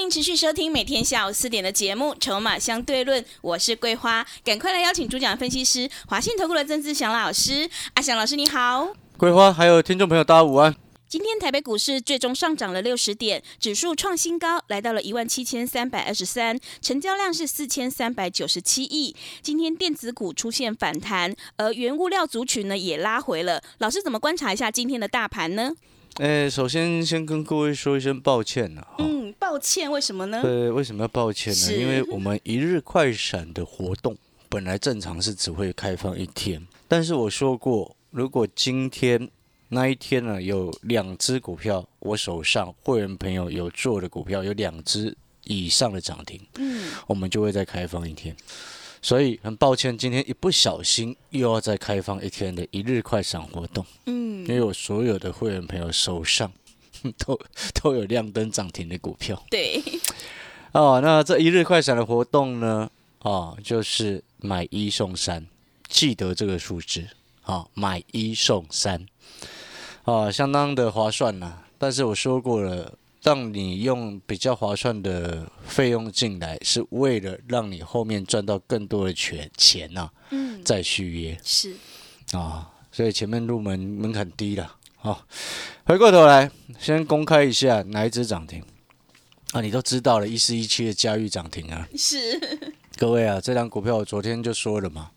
欢迎持续收听每天下午四点的节目《筹码相对论》，我是桂花，赶快来邀请主讲分析师华信投顾的曾志祥老师。阿祥老师你好，桂花还有听众朋友大家午安。今天台北股市最终上涨了六十点，指数创新高，来到了一万七千三百二十三，成交量是四千三百九十七亿。今天电子股出现反弹，而原物料族群呢也拉回了。老师怎么观察一下今天的大盘呢？诶，首先先跟各位说一声抱歉呐。嗯，抱歉，为什么呢？对，为什么要抱歉呢？因为我们一日快闪的活动本来正常是只会开放一天，但是我说过，如果今天。那一天呢，有两只股票，我手上会员朋友有做的股票有两只以上的涨停，嗯，我们就会再开放一天。所以很抱歉，今天一不小心又要再开放一天的一日快闪活动，嗯，因为我所有的会员朋友手上 都都有亮灯涨停的股票，对，哦，那这一日快闪的活动呢，哦，就是买一送三，记得这个数字，啊，买一送三。啊，相当的划算呐！但是我说过了，让你用比较划算的费用进来，是为了让你后面赚到更多的钱钱呐。嗯，再续约是啊，所以前面入门门槛低了。好，回过头来，先公开一下哪一只涨停啊？你都知道了，一四一七的嘉裕涨停啊。是，各位啊，这张股票我昨天就说了嘛，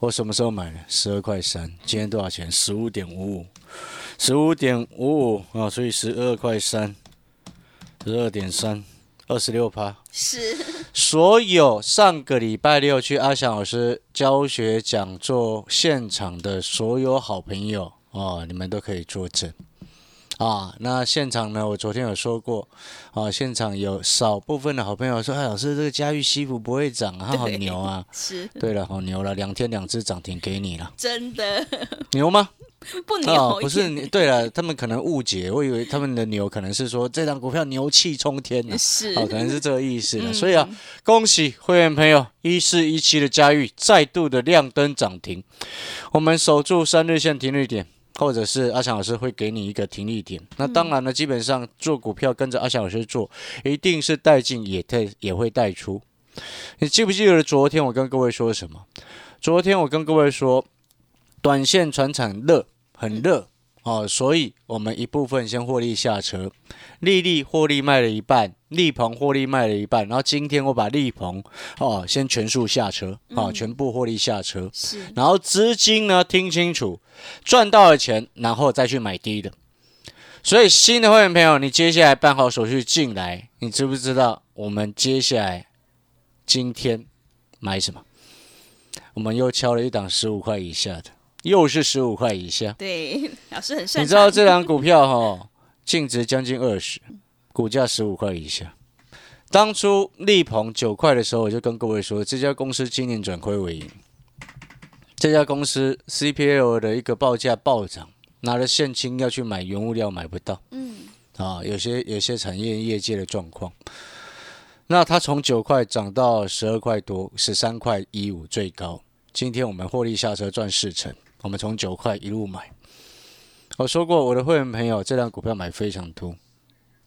我什么时候买的？十二块三，今天多少钱？十五点五五。十五点五五啊，所以十二块三，十二点三，二十六趴。是。所有上个礼拜六去阿翔老师教学讲座现场的所有好朋友哦，你们都可以作证啊。那现场呢，我昨天有说过啊，现场有少部分的好朋友说：“哎，老师，这个嘉裕西服不会涨啊，好牛啊！”是。对了，好牛了，两天两只涨停给你了。真的。牛吗？不牛，不是你。对了，他们可能误解，我以为他们的牛可能是说这张股票牛气冲天呢，是哦，可能是这个意思的。所以啊，恭喜会员朋友一四一七的佳玉再度的亮灯涨停，我们守住三日线停利点，或者是阿强老师会给你一个停利点。那当然了，基本上做股票跟着阿强老师做，一定是带进也带也会带出。你记不记得昨天我跟各位说什么？昨天我跟各位说，短线船产热。很热哦，所以我们一部分先获利下车，利利获利卖了一半，利鹏获利卖了一半，然后今天我把利鹏哦先全数下车，啊，全部获利下车，是，然后资金呢听清楚，赚到了钱，然后再去买低的，所以新的会员朋友，你接下来办好手续进来，你知不知道我们接下来今天买什么？我们又敲了一档十五块以下的。又是十五块以下，对，老师很帅。你知道这张股票哈，净值将近二十，股价十五块以下。当初力鹏九块的时候，我就跟各位说，这家公司今年转亏为盈。这家公司 CPL 的一个报价暴涨，拿了现金要去买原物料买不到，嗯，啊，有些有些产业业界的状况。那它从九块涨到十二块多，十三块一五最高。今天我们获利下车赚四成。我们从九块一路买，我说过我的会员朋友，这辆股票买非常多，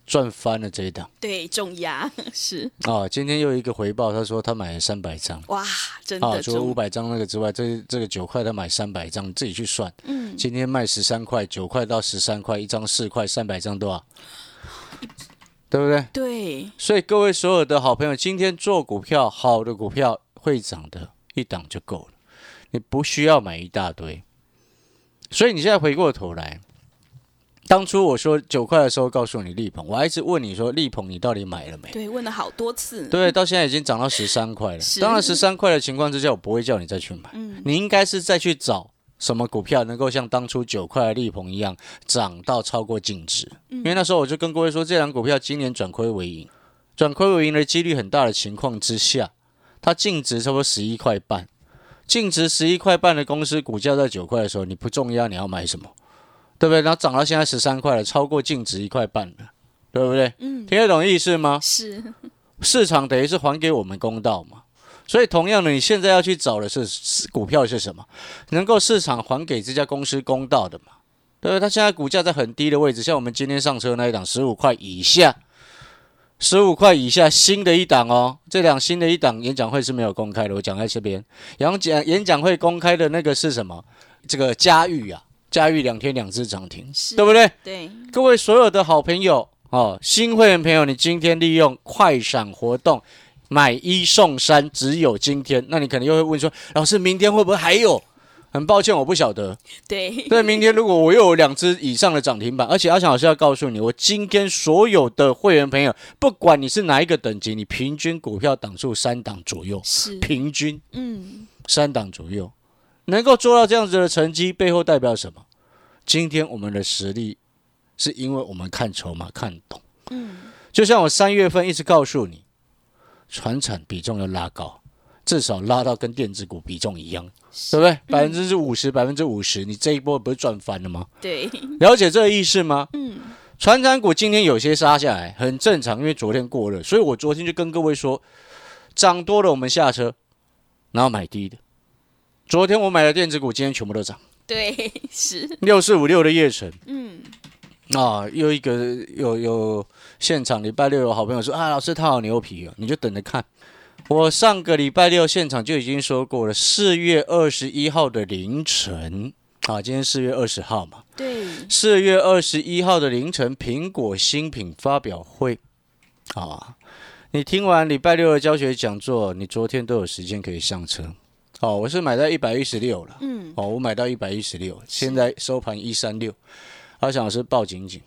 赚翻了这一档。对，重压 是。哦，今天又一个回报，他说他买了三百张。哇，真的。除了五百张那个之外，这这个九块他买三百张，自己去算。嗯。今天卖十三块，九块到十三块，一张四块，三百张多少？对不对？对。所以各位所有的好朋友，今天做股票，好的股票会涨的，一档就够了，你不需要买一大堆。所以你现在回过头来，当初我说九块的时候，告诉你力鹏，我还一直问你说力鹏你到底买了没？对，问了好多次。对，到现在已经涨到十三块了。当然，十三块的情况之下，我不会叫你再去买。嗯。你应该是再去找什么股票能够像当初九块的力鹏一样涨到超过净值。嗯。因为那时候我就跟各位说，这两股票今年转亏为盈，转亏为盈的几率很大的情况之下，它净值差不多十一块半，净值十一块半的公司股价在九块的时候，你不重压，你要买什么？对不对？然后涨到现在十三块了，超过净值一块半了，对不对？嗯，听得懂意思吗？是，市场等于是还给我们公道嘛。所以同样的，你现在要去找的是是股票是什么？能够市场还给这家公司公道的嘛？对不对？它现在股价在很低的位置，像我们今天上车那一档十五块以下，十五块以下新的一档哦，这两新的一档演讲会是没有公开的，我讲在这边。演讲演讲会公开的那个是什么？这个嘉裕啊，嘉裕两天两次涨停，对不对？对，各位所有的好朋友哦，新会员朋友，你今天利用快闪活动买一送三，只有今天。那你可能又会问说，老师，明天会不会还有？很抱歉，我不晓得。对，对，明天如果我又有两只以上的涨停板，而且阿强老师要告诉你，我今天所有的会员朋友，不管你是哪一个等级，你平均股票档数三档左右，是，平均嗯，三档左右，能够做到这样子的成绩，背后代表什么？今天我们的实力，是因为我们看筹码看懂。嗯，就像我三月份一直告诉你，船产比重要拉高，至少拉到跟电子股比重一样，对不对？百分之五十，百分之五十，你这一波不是赚翻了吗？对，了解这个意思吗？嗯，船产股今天有些杀下来，很正常，因为昨天过热，所以我昨天就跟各位说，涨多了我们下车，然后买低的。昨天我买的电子股，今天全部都涨，对，是，六四五六的叶城嗯，啊，又一个有有现场礼拜六有好朋友说啊，老师他好牛皮哦，你就等着看。我上个礼拜六现场就已经说过了，四月二十一号的凌晨。啊，今天四月二十号嘛，对，四月二十一号的凌晨，苹果新品发表会。啊，你听完礼拜六的教学讲座，你昨天都有时间可以上车。哦，我是买到一百一十六了，嗯，哦，我买到一百一十六，现在收盘一三六，阿翔老师抱紧紧，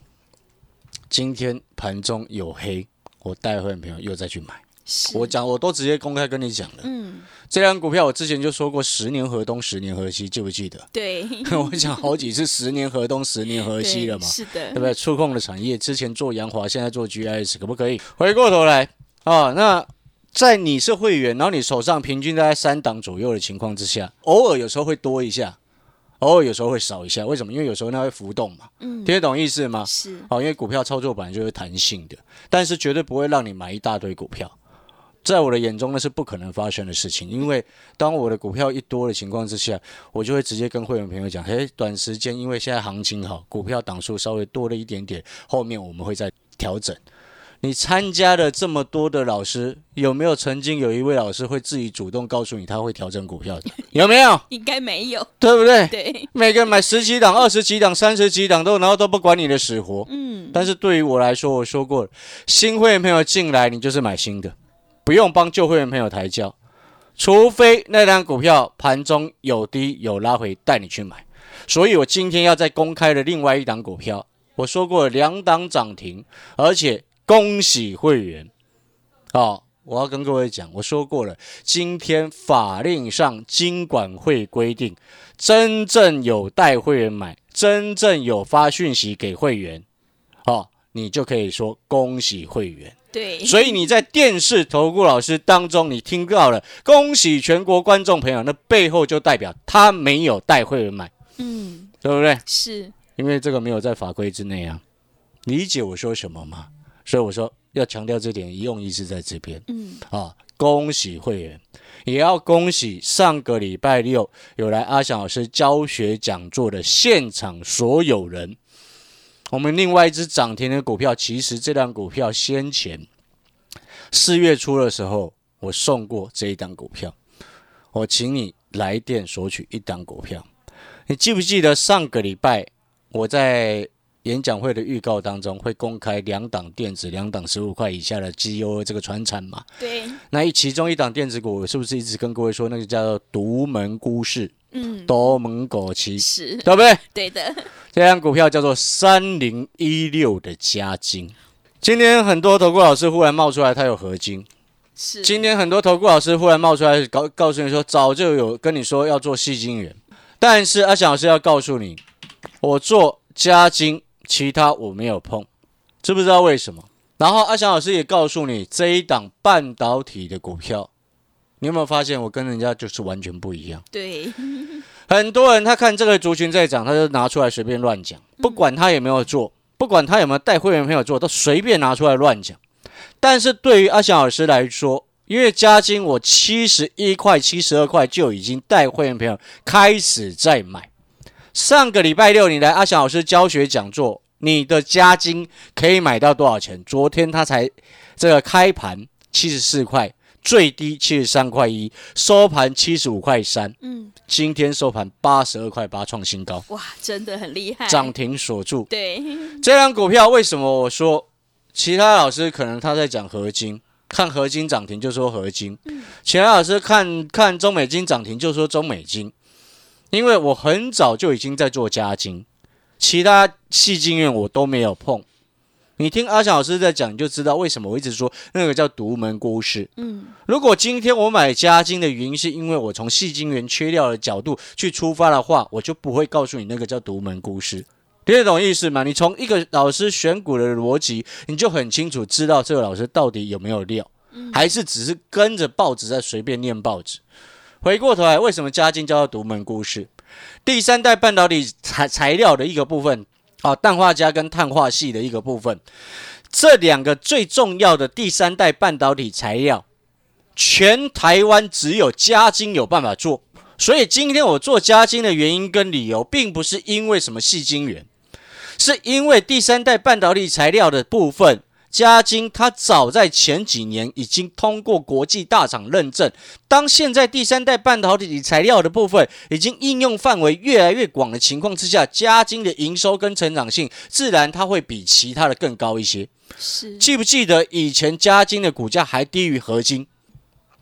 今天盘中有黑，我带会员朋友又再去买，是，我讲我都直接公开跟你讲了，嗯，这张股票我之前就说过，十年河东，十年河西，记不记得？对，我讲好几次，十年河东，十年河西了嘛，是的，对不对？触控的产业之前做洋华，现在做 GIS，可不可以？回过头来啊，那在你是会员，然后你手上平均大概三档左右的情况之下，偶尔有时候会多一下，偶尔有时候会少一下。为什么？因为有时候它会浮动嘛，嗯，听得懂意思吗？是，好，因为股票操作本来就是弹性的，但是绝对不会让你买一大堆股票。在我的眼中，那是不可能发生的事情。因为当我的股票一多的情况之下，我就会直接跟会员朋友讲：，嘿，短时间因为现在行情好，股票档数稍微多了一点点，后面我们会再调整。你参加了这么多的老师，有没有曾经有一位老师会自己主动告诉你他会调整股票的？有没有？应该没有，对不对？对，每个人买十几档、二十几档、三十几档都，然后都不管你的死活。嗯，但是对于我来说，我说过，新会员朋友进来，你就是买新的，不用帮旧会员朋友抬轿，除非那张股票盘中有低有拉回，带你去买。所以我今天要再公开的另外一档股票，我说过两档涨停，而且恭喜会员哦。我要跟各位讲，我说过了，今天法令上金管会规定，真正有带会员买，真正有发讯息给会员，你就可以说恭喜会员。对，所以你在电视投顾老师当中，你听到了恭喜全国观众朋友，那背后就代表他没有带会员买，嗯，对不对？是，因为这个没有在法规之内啊。理解我说什么吗？所以我说要强调这点，用意是在这边嗯，啊。恭喜会员，也要恭喜上个礼拜六有来阿翔老师教学讲座的现场所有人。我们另外一只涨停的股票，其实这档股票先前四月初的时候，我送过这一档股票，我请你来电索取一档股票。你记不记得上个礼拜我在演讲会的预告当中会公开两档电子、两档十五块以下的 GO 这个船产嘛？对，那一其中一档电子股，我是不是一直跟各位说那个叫做独门孤市、嗯，独门狗旗，是，对不对？对的，这张股票叫做三零一六的加金。今天很多投顾老师忽然冒出来，他有合金。是，今天很多投顾老师忽然冒出来，告告诉你说，早就有跟你说要做细金元，但是阿翔老师要告诉你，我做加金，其他我没有碰，知不知道为什么？然后阿翔老师也告诉你，这一档半导体的股票，你有没有发现我跟人家就是完全不一样？对，很多人他看这个族群在涨，他就拿出来随便乱讲，不管他有没有做，不管他有没有带会员朋友做，都随便拿出来乱讲。但是对于阿翔老师来说，因为加金我七十一块、七十二块就已经带会员朋友开始在买。上个礼拜六你来阿翔老师教学讲座，你的加金可以买到多少钱？昨天他才这个开盘七十四块，最低七十三块一，收盘七十五块三。嗯，今天收盘八十二块八，创新高，哇，真的很厉害，涨停锁住。对，这张股票为什么我说其他老师可能他在讲合金，看合金涨停就说合金，其他老师看看中美金涨停就说中美金，因为我很早就已经在做加金，其他细晶圆我都没有碰。你听阿翔老师在讲，你就知道为什么我一直说那个叫独门故事。嗯，如果今天我买嘉金的原因是因为我从细晶圆缺料的角度去出发的话，我就不会告诉你那个叫独门故事。听得懂意思吗？你从一个老师选股的逻辑，你就很清楚知道这个老师到底有没有料，还是只是跟着报纸在随便念报纸。回过头来，为什么嘉金叫做独门故事？第三代半导体材材料的一个部分，啊，氮化镓跟碳化系的一个部分，这两个最重要的第三代半导体材料，全台湾只有嘉金有办法做。所以今天我做嘉金的原因跟理由，并不是因为什么细晶圆，是因为第三代半导体材料的部分，嘉金它早在前几年已经通过国际大厂认证。当现在第三代半导体材料的部分已经应用范围越来越广的情况之下，嘉金的营收跟成长性，自然它会比其他的更高一些。是，记不记得以前嘉金的股价还低于合金？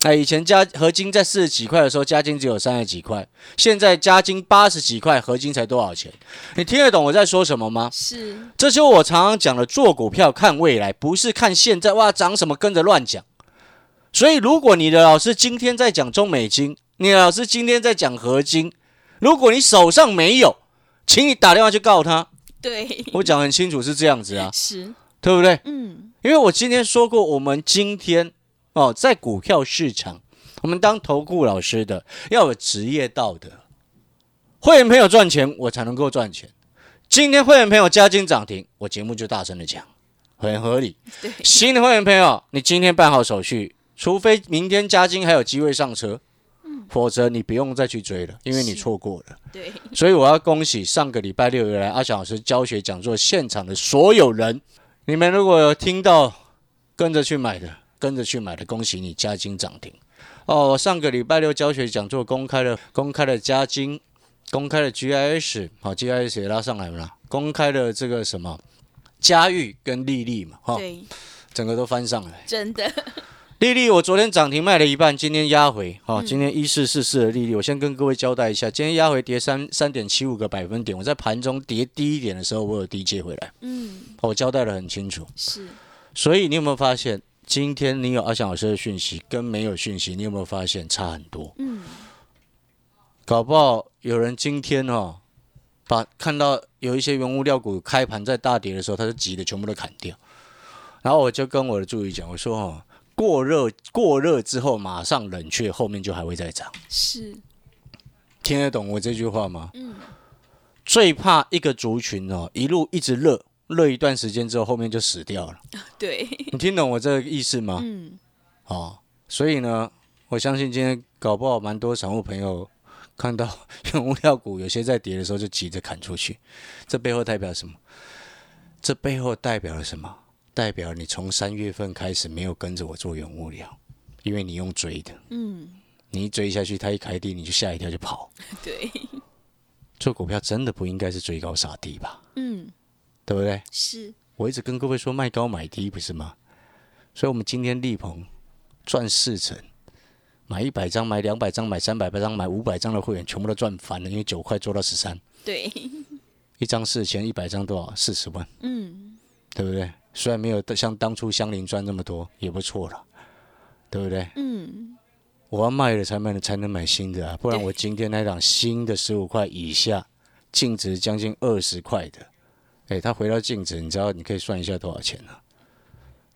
哎，以前加合金在四十几块的时候，加金只有三十几块，现在加金八十几块，合金才多少钱？你听得懂我在说什么吗？是，这就是我常常讲的，做股票看未来，不是看现在哇涨什么跟着乱讲。所以，如果你的老师今天在讲中美金，你的老师今天在讲合金，如果你手上没有，请你打电话去告他。对，我讲很清楚是这样子啊，是，对不对？嗯，因为我今天说过，我们今天哦，在股票市场，我们当投顾老师的要有职业道德。会员朋友赚钱，我才能够赚钱。今天会员朋友加金涨停，我节目就大声的讲，很合理。对，新的会员朋友，你今天办好手续，除非明天加金还有机会上车，否则你不用再去追了，因为你错过了。对，所以我要恭喜上个礼拜六以来阿翔老师教学讲座现场的所有人，你们如果有听到跟着去买的，跟着去买的，恭喜你加金涨停。哦！上个礼拜六教学讲座公开了，公开了加金，公开了 GIS，好，GIS 也拉上来了，公开了这个什么嘉裕跟丽丽嘛，哈、对，整个都翻上来。真的，丽丽，我昨天涨停卖了一半，今天压回，哦，今天一四四四的丽丽，我先跟各位交代一下，今天压回跌三三点七五个百分点，我在盘中跌低一点的时候，我有低接回来，嗯，我交代的很清楚。是，所以你有没有发现，今天你有阿翔老师的讯息跟没有讯息，你有没有发现差很多？嗯，搞不好有人今天哦，把看到有一些原物料股开盘在大跌的时候，他就急的全部都砍掉。然后我就跟我的助理讲，我说哦，过热过热之后马上冷却，后面就还会再涨。是，听得懂我这句话吗？嗯，最怕一个族群哦，一路一直热热一段时间之后，后面就死掉了。对，你听懂我这个意思吗？嗯，哦，所以呢，我相信今天搞不好蛮多散户朋友看到 原物料股有些在跌的时候，就急着砍出去。这背后代表什么？这背后代表了什么？代表你从三月份开始没有跟着我做原物料，因为你用追的，嗯，你一追下去，它一开低你就吓一跳就跑。对，做股票真的不应该是追高杀低吧？嗯，对不对？是，我一直跟各位说卖高买低，不是吗？所以，我们今天立鹏赚四成，买一百张、买两百张、买三百张、买五百张的会员全部都赚翻了，因为九块做到十三，对，一张四千，一百张多少？四十万，嗯，对不对？虽然没有像当初香菱赚那么多，也不错了，对不对？嗯，我要卖了才卖了才能买新的啊，不然我今天那档新的十五块以下，净值将近二十块的，哎，它回到净值，你知道你可以算一下多少钱呢、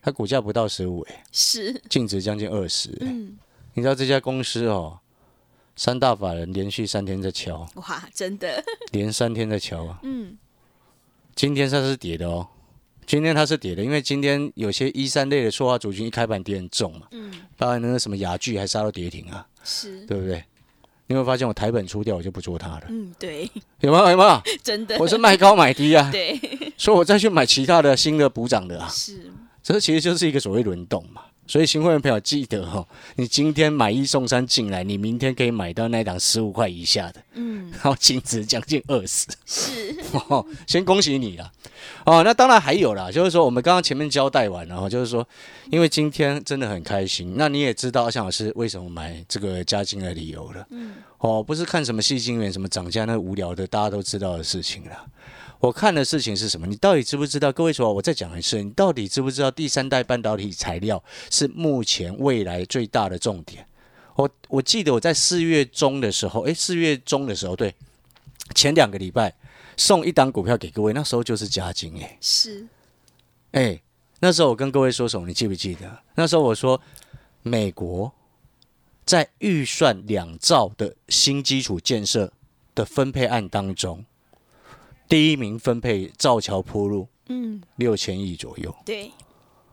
它股价不到十五，哎，是，净值将近二十，哎，嗯，你知道这家公司哦，三大法人连续三天在敲，哇，真的，连三天在敲啊，嗯，今天它是跌的哦，今天它是跌的，因为今天有些一三类的塑化族群一开盘跌很重嘛，嗯，包含那个什么雅聚还杀到跌停啊，是，对不对？你会发现我台本出掉，我就不做它了，嗯，对，有没有？有没有？真的，我是卖高买低啊，对，所以我再去买其他的新的补涨的啊，是，这其实就是一个所谓轮动嘛。所以新会员朋友记得哦，你今天买一送三进来，你明天可以买到那档十五块以下的，嗯，然后净值将近二十，是，哦，先恭喜你了。哦，那当然还有啦，就是说我们刚刚前面交代完了，然后就是说，因为今天真的很开心，那你也知道阿翔老师为什么买这个加金的理由了。嗯，哦，不是看什么细晶圆什么涨价那无聊的大家都知道的事情了。我看的事情是什么？你到底知不知道？各位说，我再讲一次，你到底知不知道第三代半导体材料是目前未来最大的重点？我我记得我在四月中的时候，诶，四月中的时候，对，前两个礼拜送一档股票给各位，那时候就是加金，诶，是，诶，那时候我跟各位说什么？你记不记得？那时候我说，美国在预算两兆的新基础建设的分配案当中。第一名分配造桥铺路，嗯，六千亿左右，对，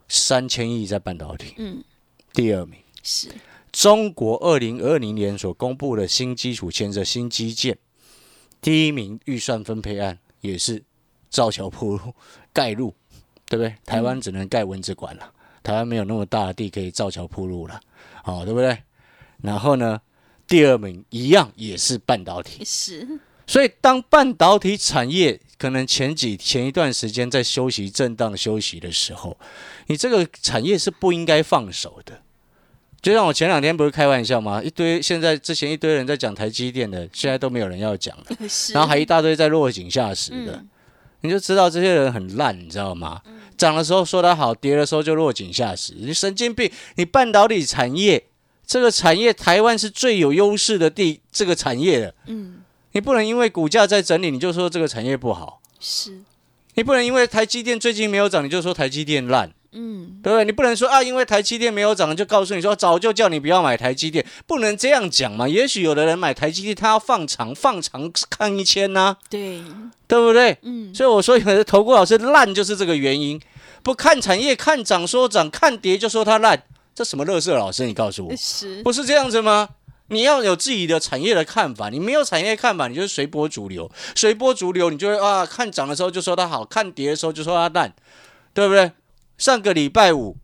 三千亿在半导体。嗯，第二名，是，中国二零二零年所公布的新基础建设新基建，第一名预算分配案也是造桥铺路 盖路，对不对？台湾只能盖蚊子馆了，台湾没有那么大的地可以造桥铺路了，好，对不对？然后呢，第二名一样也是半导体。是，所以，当半导体产业可能前几前一段时间在休息、震荡休息的时候，你这个产业是不应该放手的。就像我前两天不是开玩笑吗？一堆现在之前一堆人在讲台积电的，现在都没有人要讲了，然后还一大堆在落井下石的，嗯你就知道这些人很烂，你知道吗？涨的时候说它好，跌的时候就落井下石。你神经病！你半导体产业这个产业，台湾是最有优势的地这个产业的。嗯，你不能因为股价在整理，你就说这个产业不好；是，你不能因为台积电最近没有涨，你就说台积电烂，嗯，对不对？你不能说啊，因为台积电没有涨，就告诉你说早就叫你不要买台积电，不能这样讲嘛。也许有的人买台积电，他要放长，放长看一千呐、对，对不对？嗯，所以我说有的投顾老师烂就是这个原因，不看产业，看涨说涨，看跌就说它烂，这什么乐色老师？你告诉我，是，不是这样子吗？你要有自己的产业的看法，你没有产业看法，你就是随波逐流。随波逐流，你就会啊，看涨的时候就说它好看跌的时候就说它烂，对不对？上个礼拜五，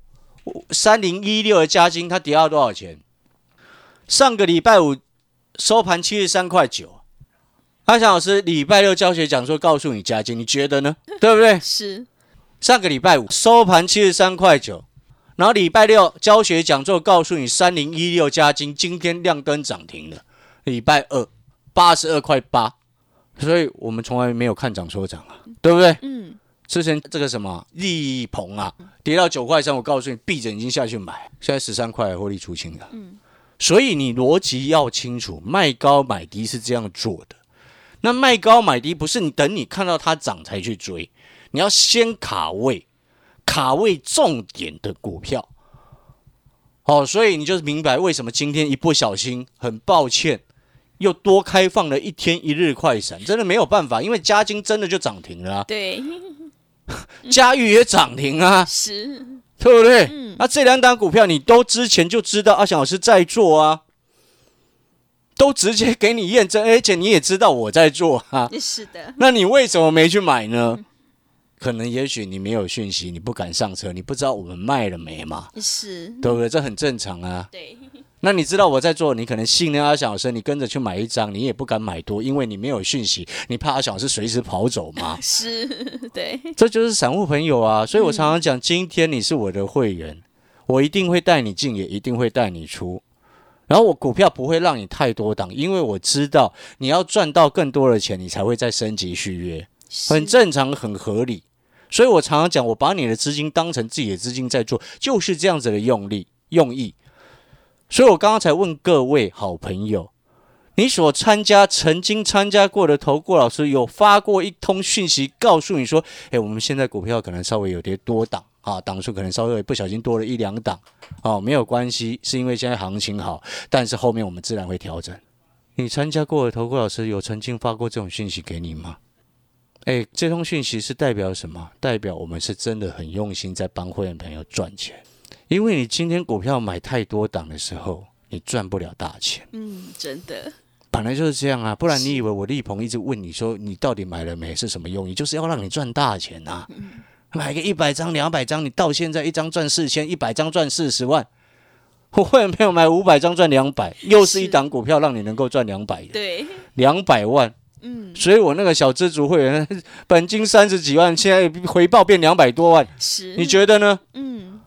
三零一六的加金它跌到多少钱？上个礼拜五收盘七十三块九。阿翔老师礼拜六教学讲座告诉你加金，你觉得呢？对不对？是，上个礼拜五收盘七十三块九，然后礼拜六教学讲座告诉你三零一六加金今天亮灯涨停了，礼拜二八十二块八，所以我们从来没有看涨说涨啊，对不对？嗯，之前这个什么利鹏啊，跌到九块三，我告诉你闭着眼睛下去买，现在十三块获利出清了。嗯，所以你逻辑要清楚，卖高买低是这样做的。那卖高买低不是你等你看到它涨才去追，你要先卡位，卡位重点的股票。哦，所以你就明白为什么今天一不小心，很抱歉，又多开放了一天一日快闪，真的没有办法，因为嘉金真的就涨停了、啊，对，嘉裕也涨停啊，是，对不对？嗯。那这两档股票你都之前就知道阿翔老师在做啊，都直接给你验证，而且你也知道我在做啊，是的，那你为什么没去买呢？可能也许你没有讯息，你不敢上车，你不知道我们卖了没嘛，是，对不对？这很正常啊。对，那你知道我在做，你可能信任阿翔老师，你跟着去买一张，你也不敢买多，因为你没有讯息，你怕阿翔老师随时跑走嘛。是，对，这就是散户朋友啊，所以我常常讲，今天你是我的会员，我一定会带你进，也一定会带你出。然后我股票不会让你太多档，因为我知道你要赚到更多的钱，你才会再升级续约，很，正常，很合理。所以我常常讲，我把你的资金当成自己的资金在做，就是这样子的用力用意。所以我刚刚才问各位好朋友，你所参加、曾经参加过的投顾老师有发过一通讯息，告诉你说：“诶，我们现在股票可能稍微有点多档啊，档数可能稍微不小心多了一两档，哦，没有关系，是因为现在行情好，但是后面我们自然会调整。你参加过的投顾老师有曾经发过这种讯息给你吗？哎，这通讯息是代表什么？代表我们是真的很用心在帮会员朋友赚钱。因为你今天股票买太多档的时候，你赚不了大钱。嗯，真的，本来就是这样啊，不然你以为我力鹏一直问你说你到底买了没是什么用意？就是要让你赚大钱呐、买个一百张、两百张，你到现在一张赚四千，一百张赚四十万。我会员朋友买五百张赚两百，又是一档股票让你能够赚两百的，对，两百万。嗯，所以我那个小知足会员 本金三十几万，现在回报变两百多万，是，你觉得呢？嗯，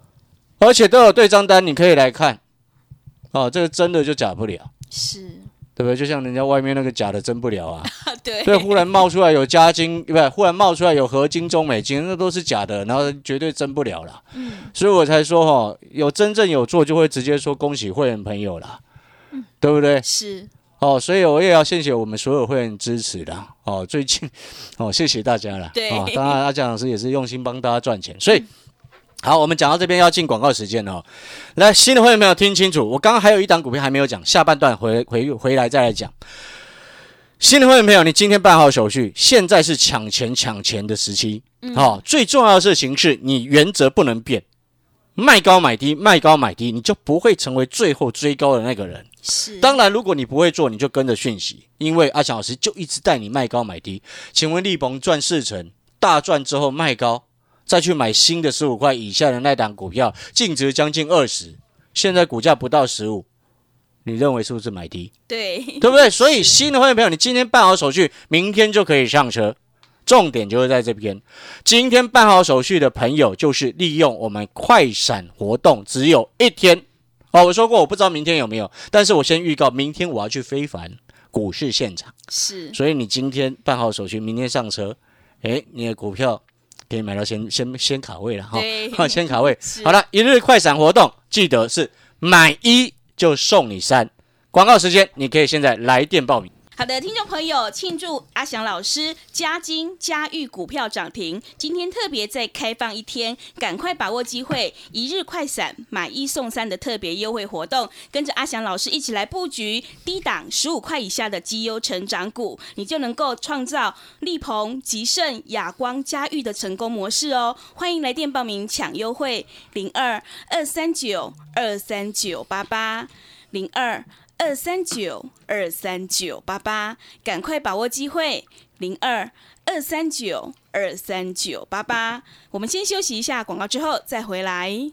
而且都有对账单，你可以来看。哦，这个真的就假不了，是，对不对？就像人家外面那个假的真不了啊。啊，对，对，忽然冒出来有加金，不是？忽然冒出来有合金、中美金，那都是假的，然后绝对真不了啦。嗯，所以我才说哈、有真正有做，就会直接说恭喜会员朋友啦，对不对？是，哦，所以我也要谢谢我们所有会员支持的哦。最近哦，谢谢大家了。对哦，当然阿蒋老师也是用心帮大家赚钱，所以。好，我们讲到这边要进广告时间了哦。来，新的会员朋友听清楚，我刚刚还有一档股票还没有讲，下半段回回回来再来讲。新的会员朋友，你今天办好手续，现在是抢钱抢钱的时期。好、最重要的事情是你原则不能变，卖高买低，卖高买低，你就不会成为最后追高的那个人。是，当然，如果你不会做，你就跟着讯息，因为阿强老师就一直带你卖高买低。请问立鹏赚四成，大赚之后卖高，再去买新的十五块以下的那档股票，净值将近二十，现在股价不到十五，你认为是不是买低？对，对不对？所以新的会员朋友，你今天办好手续，明天就可以上车。重点就是在这边，今天办好手续的朋友，就是利用我们快闪活动，只有一天。哦，我说过，我不知道明天有没有，但是我先预告，明天我要去非凡股市现场，是，所以你今天办好手续，明天上车，诶，你的股票可以买到先先先卡位了哈，先卡位。好了，一日快闪活动，记得是买一就送你三。广告时间，你可以现在来电报名。好的，听众朋友，庆祝阿翔老师嘉金嘉裕股票涨停，今天特别再开放一天，赶快把握机会，一日快闪买一送三的特别优惠活动，跟着阿翔老师一起来布局低档十五块以下的绩优成长股，你就能够创造力鹏、吉盛、亚光、嘉裕的成功模式哦。欢迎来电报名抢优惠，零二二三九二三九八八零二。二三九二三九八八，赶快把握机会，零二二三九二三九八八。我们先休息一下广告，之后再回来。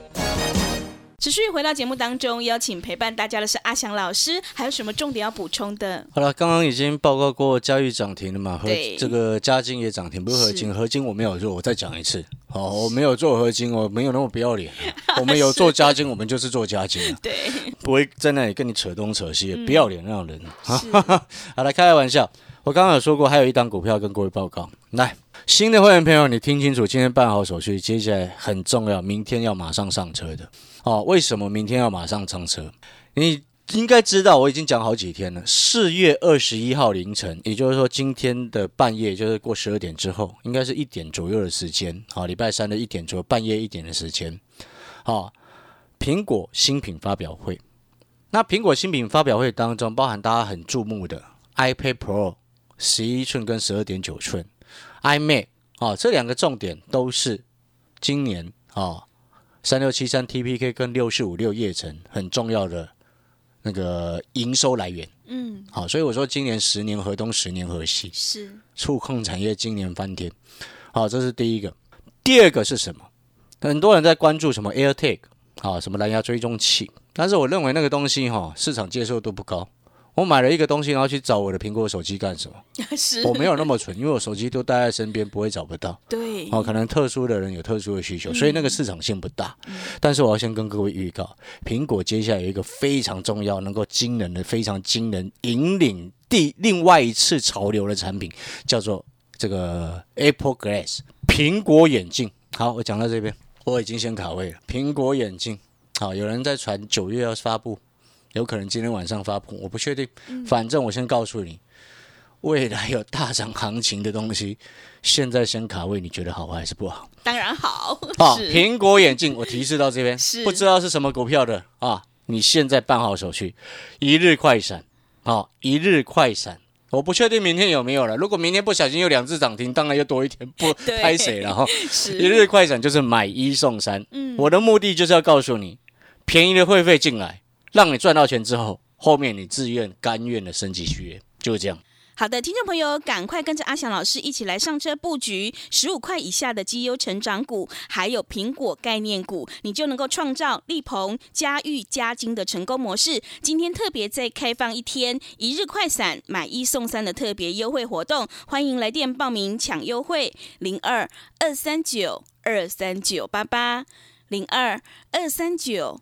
持续回到节目当中，邀请陪伴大家的是阿翔老师，还有什么重点要补充的？好了，刚刚已经报告过嘉裕涨停了嘛，和对这个嘉金也涨停，不是合金，合金我没有做，我再讲一次，好，我没有做合金，我没有那么不要脸啊、我们有做嘉金，我们就是做嘉金啊，对，不会在那里跟你扯东扯西，不要脸那种人。是 好来开个玩笑，我刚刚有说过，还有一档股票跟各位报告。来，新的会员朋友，你听清楚，今天办好手续，接下来很重要，明天要马上上车的。哦，为什么明天要马上上车？你应该知道，我已经讲好几天了。四月二十一号凌晨，也就是说今天的半夜，就是过十二点之后，应该是一点左右的时间。好、礼拜三的一点左右，半夜一点的时间。好、苹果新品发表会。那苹果新品发表会当中，包含大家很注目的 iPad Pro 十一寸跟十二点九寸，iMac 哦，这两个重点都是今年哦三六七三 TPK 跟六四五六叶城很重要的那个营收来源。嗯，好、所以我说今年十年河东，十年河西，是触控产业今年翻天。好，这是第一个。第二个是什么？很多人在关注什么 AirTag 啊，什么蓝牙追踪器，但是我认为那个东西哈、市场接受度不高。我买了一个东西，然后去找我的苹果手机干什么？是我没有那么蠢，因为我手机都带在身边，不会找不到。对，哦，可能特殊的人有特殊的需求，所以那个市场性不大。但是我要先跟各位预告，苹果接下来有一个非常重要、能够惊人的、非常惊人、引领第另外一次潮流的产品，叫做这个 Apple Glass 苹果眼镜。好，我讲到这边，我已经先卡位了。苹果眼镜，好，有人在传九月要发布，有可能今天晚上发布，我不确定。反正我先告诉你，未来有大涨行情的东西，现在先卡位，你觉得好还是不好？当然好，啊，是苹果眼镜，我提示到这边是，不知道是什么股票的啊，你现在办好手续，一日快闪，啊，一日快闪。我不确定明天有没有了。如果明天不小心有两只涨停，当然又多一天，不 拍谁了哈。一日快闪就是买一送三，嗯我的目的就是要告诉你，便宜的会费进来，让你赚到钱之后，后面你自愿甘愿的升级续约，就是这样。好的，听众朋友，赶快跟着阿翔老师一起来上车布局十五块以下的绩优成长股，还有苹果概念股，你就能够创造力鹏、嘉裕、嘉金的成功模式。今天特别再开放一天一日快闪买一送三的特别优惠活动，欢迎来电报名抢优惠，零二二三九二三九八八零二二三九。